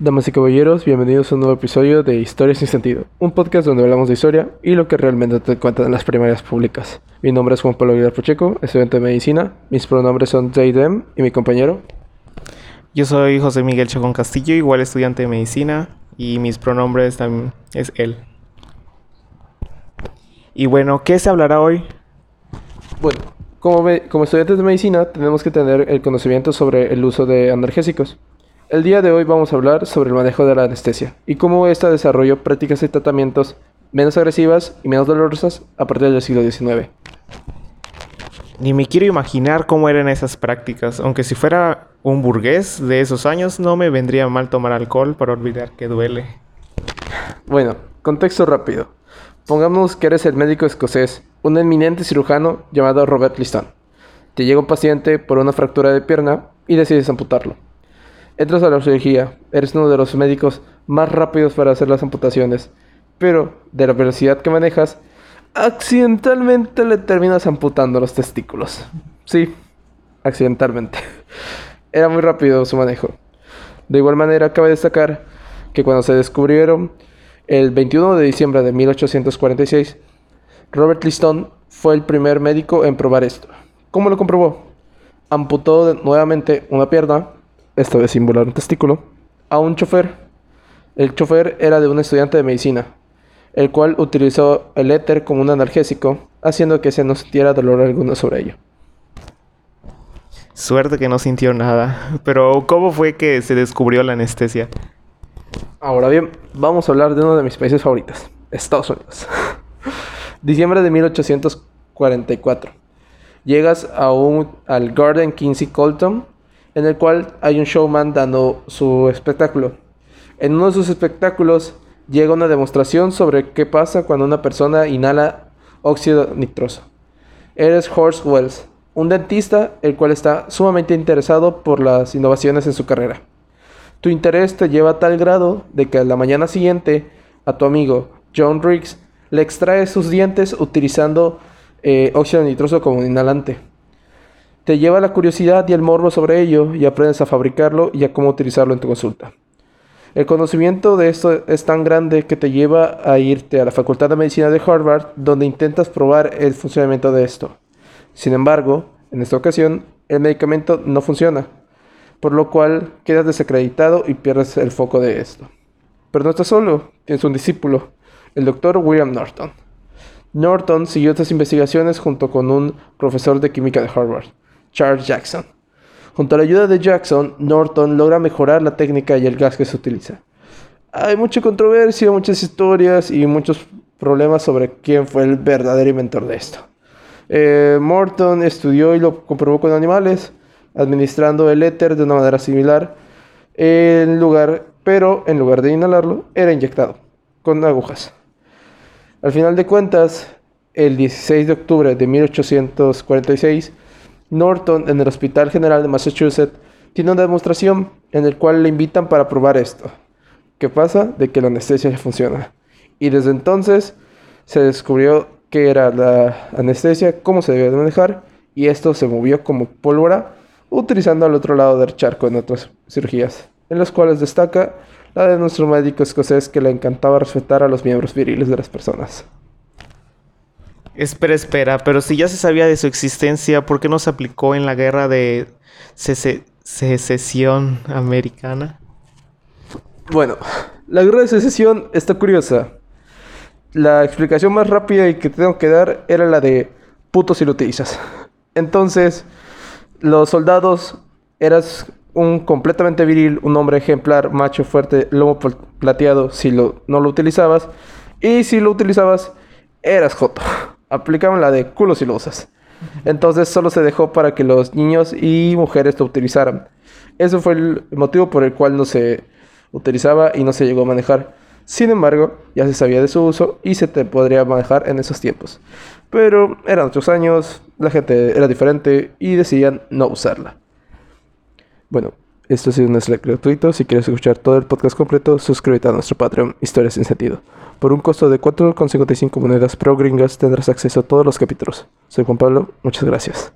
Damas y caballeros, bienvenidos a un nuevo episodio de Historias sin sentido, un podcast donde hablamos de historia y lo que realmente te cuentan en las primarias públicas. Mi nombre es Juan Pablo Aguilar Pacheco, estudiante de medicina. Mis pronombres son Zaidem y mi compañero. Yo soy José Miguel Chacón Castillo, igual estudiante de medicina, y mis pronombres también es él. Y bueno, ¿qué se hablará hoy? Bueno, como, como estudiantes de medicina tenemos que tener el conocimiento sobre el uso de analgésicos. El día de hoy vamos a hablar sobre el manejo de la anestesia y cómo ésta desarrolló prácticas y tratamientos menos agresivas y menos dolorosas a partir del siglo XIX. Ni me quiero imaginar cómo eran esas prácticas, aunque si fuera un burgués de esos años no me vendría mal tomar alcohol para olvidar que duele. Bueno, contexto rápido. Pongamos que eres el médico escocés, un eminente cirujano llamado Robert Liston. Te llega un paciente por una fractura de pierna y decides amputarlo. Entras a la cirugía, eres uno de los médicos más rápidos para hacer las amputaciones, pero de la velocidad que manejas, accidentalmente le terminas amputando los testículos. Sí, accidentalmente. Era muy rápido su manejo. De igual manera, cabe destacar que cuando se descubrieron el 21 de diciembre de 1846, Robert Liston fue el primer médico en probar esto. ¿Cómo lo comprobó? Amputó nuevamente una pierna, esta vez sin volar un testículo, a un chofer. El chofer era de un estudiante de medicina, el cual utilizó el éter como un analgésico, haciendo que se no sintiera dolor alguno sobre ello. Suerte que no sintió nada. Pero ¿cómo fue que se descubrió la anestesia? Ahora bien, vamos a hablar de uno de mis países favoritos, Estados Unidos. Diciembre de 1844. Llegas a un, al Garden Kinsey Colton, en el cual hay un showman dando su espectáculo. En uno de sus espectáculos llega una demostración sobre qué pasa cuando una persona inhala óxido nitroso. Eres Horst Wells, un dentista el cual está sumamente interesado por las innovaciones en su carrera. Tu interés te lleva a tal grado de que a la mañana siguiente a tu amigo John Riggs le extraes sus dientes utilizando eh, óxido nitroso como inhalante. Te lleva la curiosidad y el morbo sobre ello y aprendes a fabricarlo y a cómo utilizarlo en tu consulta. El conocimiento de esto es tan grande que te lleva a irte a la Facultad de Medicina de Harvard donde intentas probar el funcionamiento de esto. Sin embargo, en esta ocasión, el medicamento no funciona por lo cual quedas desacreditado y pierdes el foco de esto. Pero no estás solo, tienes un discípulo, el doctor William Norton. Norton siguió estas investigaciones junto con un profesor de química de Harvard, Charles Jackson. Junto a la ayuda de Jackson, Norton logra mejorar la técnica y el gas que se utiliza. Hay mucha controversia, muchas historias y muchos problemas sobre quién fue el verdadero inventor de esto. Eh, Morton estudió y lo comprobó con animales, administrando el éter de una manera similar, en lugar, pero en lugar de inhalarlo, era inyectado con agujas. Al final de cuentas, el 16 de octubre de 1846, Norton en el Hospital General de Massachusetts tiene una demostración en el cual le invitan para probar esto. ¿Qué pasa? De que la anestesia funciona. Y desde entonces se descubrió qué era la anestesia, cómo se debía de manejar, y esto se movió como pólvora, utilizando al otro lado del charco en otras cirugías, en las cuales destaca la de nuestro médico escocés que le encantaba respetar a los miembros viriles de las personas. Espera, espera, pero si ya se sabía de su existencia, ¿por qué no se aplicó en la guerra de sece- secesión americana? Bueno, la guerra de secesión está curiosa. La explicación más rápida y que tengo que dar era la de puto si lo utilizas. Entonces, los soldados eras un completamente viril, un hombre ejemplar, macho fuerte, lomo pl- plateado si lo, no lo utilizabas. Y si lo utilizabas, eras joto. Aplicaban la de culo si lo usas. Entonces solo se dejó para que los niños y mujeres lo utilizaran. Eso fue el motivo por el cual no se utilizaba y no se llegó a manejar. Sin embargo, ya se sabía de su uso y se te podría manejar en esos tiempos. Pero eran otros años, la gente era diferente y decidían no usarla. Bueno, esto ha sido un Slack gratuito. Si quieres escuchar todo el podcast completo, suscríbete a nuestro Patreon Historias sin Sentido. Por un costo de 4,55 monedas pro gringas tendrás acceso a todos los capítulos. Soy Juan Pablo, muchas gracias.